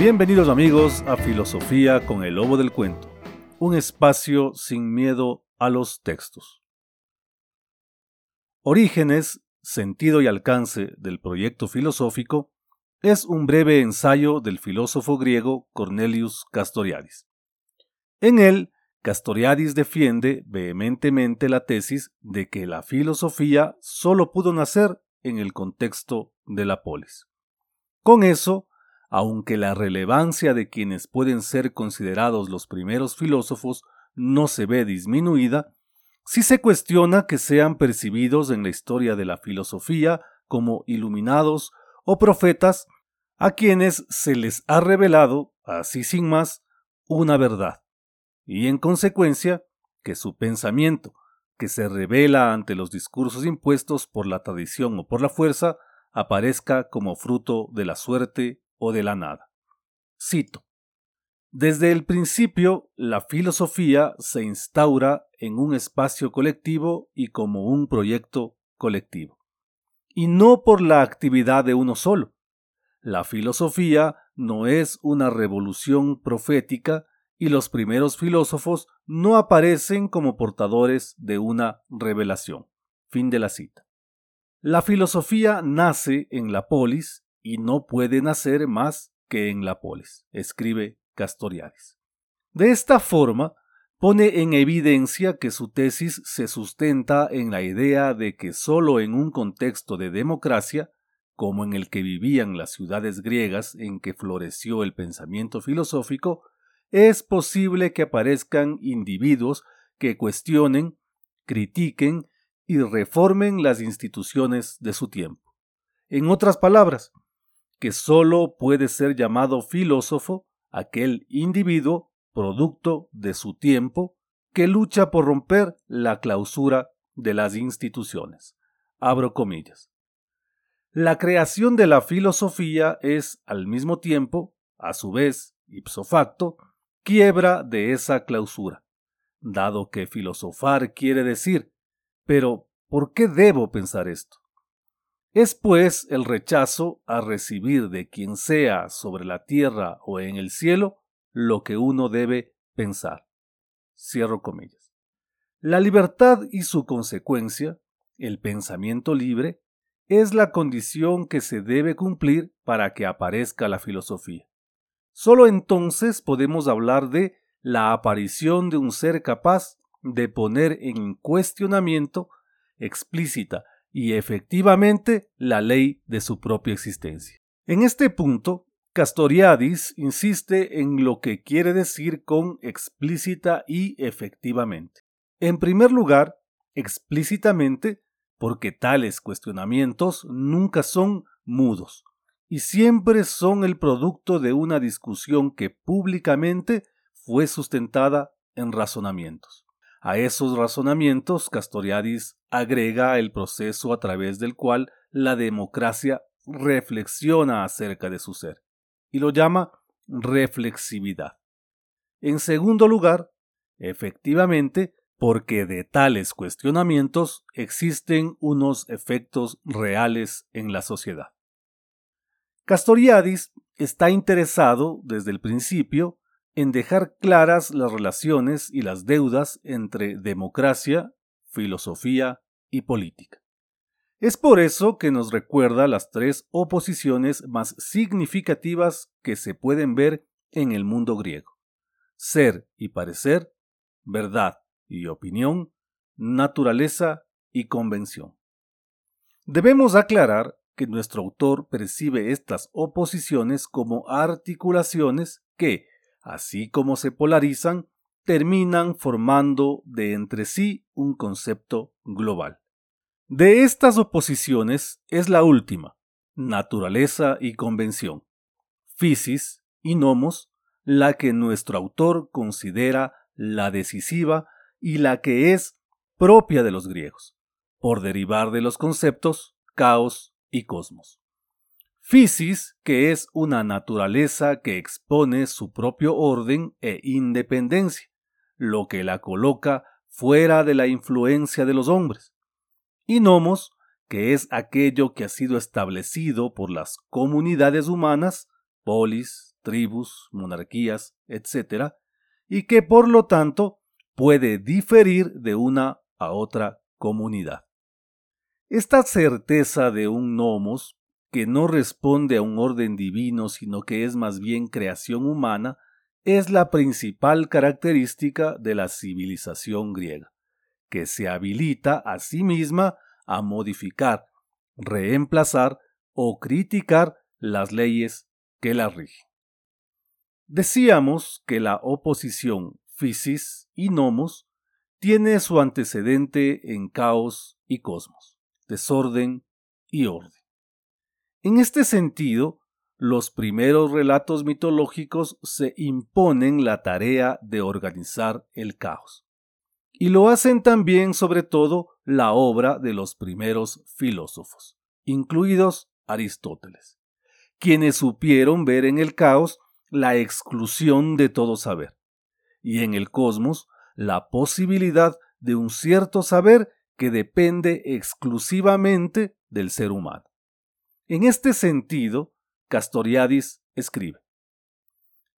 Bienvenidos amigos a Filosofía con el Lobo del Cuento, un espacio sin miedo a los textos. Orígenes, sentido y alcance del proyecto filosófico es un breve ensayo del filósofo griego Cornelius Castoriadis. En él, Castoriadis defiende vehementemente la tesis de que la filosofía solo pudo nacer en el contexto de la polis. Con eso, aunque la relevancia de quienes pueden ser considerados los primeros filósofos no se ve disminuida, sí se cuestiona que sean percibidos en la historia de la filosofía como iluminados o profetas a quienes se les ha revelado, así sin más, una verdad, y en consecuencia que su pensamiento, que se revela ante los discursos impuestos por la tradición o por la fuerza, aparezca como fruto de la suerte o de la nada. Cito. Desde el principio, la filosofía se instaura en un espacio colectivo y como un proyecto colectivo, y no por la actividad de uno solo. La filosofía no es una revolución profética y los primeros filósofos no aparecen como portadores de una revelación. Fin de la cita. La filosofía nace en la polis y no puede nacer más que en la polis, escribe Castoriadis. De esta forma, pone en evidencia que su tesis se sustenta en la idea de que sólo en un contexto de democracia, como en el que vivían las ciudades griegas en que floreció el pensamiento filosófico, es posible que aparezcan individuos que cuestionen, critiquen y reformen las instituciones de su tiempo. En otras palabras, que sólo puede ser llamado filósofo aquel individuo producto de su tiempo que lucha por romper la clausura de las instituciones. Abro comillas. La creación de la filosofía es al mismo tiempo, a su vez, ipso facto, quiebra de esa clausura, dado que filosofar quiere decir, pero ¿por qué debo pensar esto? Es pues el rechazo a recibir de quien sea sobre la tierra o en el cielo lo que uno debe pensar. Cierro comillas. La libertad y su consecuencia, el pensamiento libre, es la condición que se debe cumplir para que aparezca la filosofía. Solo entonces podemos hablar de la aparición de un ser capaz de poner en cuestionamiento explícita y efectivamente la ley de su propia existencia. En este punto, Castoriadis insiste en lo que quiere decir con explícita y efectivamente. En primer lugar, explícitamente porque tales cuestionamientos nunca son mudos y siempre son el producto de una discusión que públicamente fue sustentada en razonamientos. A esos razonamientos, Castoriadis agrega el proceso a través del cual la democracia reflexiona acerca de su ser, y lo llama reflexividad. En segundo lugar, efectivamente, porque de tales cuestionamientos existen unos efectos reales en la sociedad. Castoriadis está interesado desde el principio en dejar claras las relaciones y las deudas entre democracia, filosofía y política. Es por eso que nos recuerda las tres oposiciones más significativas que se pueden ver en el mundo griego. Ser y parecer, verdad y opinión, naturaleza y convención. Debemos aclarar que nuestro autor percibe estas oposiciones como articulaciones que, así como se polarizan, terminan formando de entre sí un concepto global. De estas oposiciones es la última, naturaleza y convención, physis y nomos, la que nuestro autor considera la decisiva y la que es propia de los griegos, por derivar de los conceptos caos y cosmos. Physis, que es una naturaleza que expone su propio orden e independencia, lo que la coloca fuera de la influencia de los hombres. Y nomos, que es aquello que ha sido establecido por las comunidades humanas, polis, tribus, monarquías, etc., y que por lo tanto puede diferir de una a otra comunidad. Esta certeza de un nomos, que no responde a un orden divino, sino que es más bien creación humana, es la principal característica de la civilización griega, que se habilita a sí misma a modificar, reemplazar o criticar las leyes que la rigen. Decíamos que la oposición physis y nomos tiene su antecedente en caos y cosmos, desorden y orden. En este sentido, los primeros relatos mitológicos se imponen la tarea de organizar el caos. Y lo hacen también sobre todo la obra de los primeros filósofos, incluidos Aristóteles, quienes supieron ver en el caos la exclusión de todo saber, y en el cosmos la posibilidad de un cierto saber que depende exclusivamente del ser humano. En este sentido, Castoriadis escribe,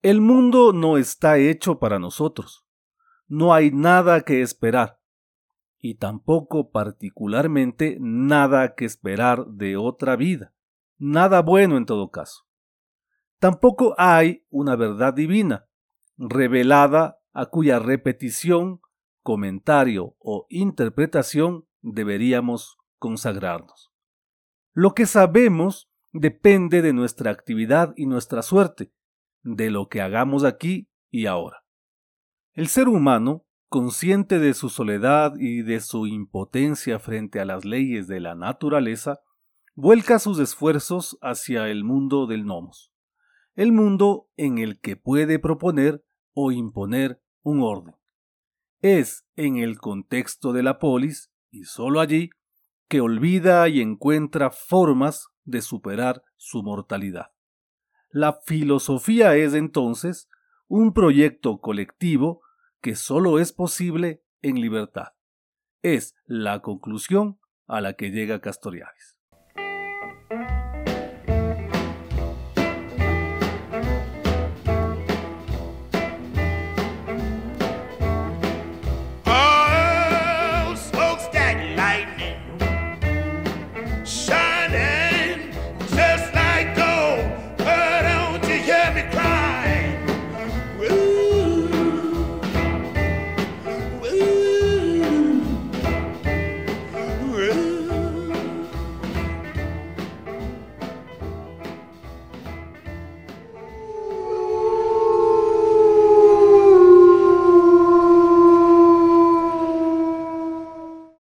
El mundo no está hecho para nosotros, no hay nada que esperar, y tampoco particularmente nada que esperar de otra vida, nada bueno en todo caso. Tampoco hay una verdad divina, revelada a cuya repetición, comentario o interpretación deberíamos consagrarnos. Lo que sabemos depende de nuestra actividad y nuestra suerte, de lo que hagamos aquí y ahora. El ser humano, consciente de su soledad y de su impotencia frente a las leyes de la naturaleza, vuelca sus esfuerzos hacia el mundo del nomos, el mundo en el que puede proponer o imponer un orden. Es en el contexto de la polis, y sólo allí, que olvida y encuentra formas de superar su mortalidad. La filosofía es entonces un proyecto colectivo que solo es posible en libertad. Es la conclusión a la que llega Castoriadis.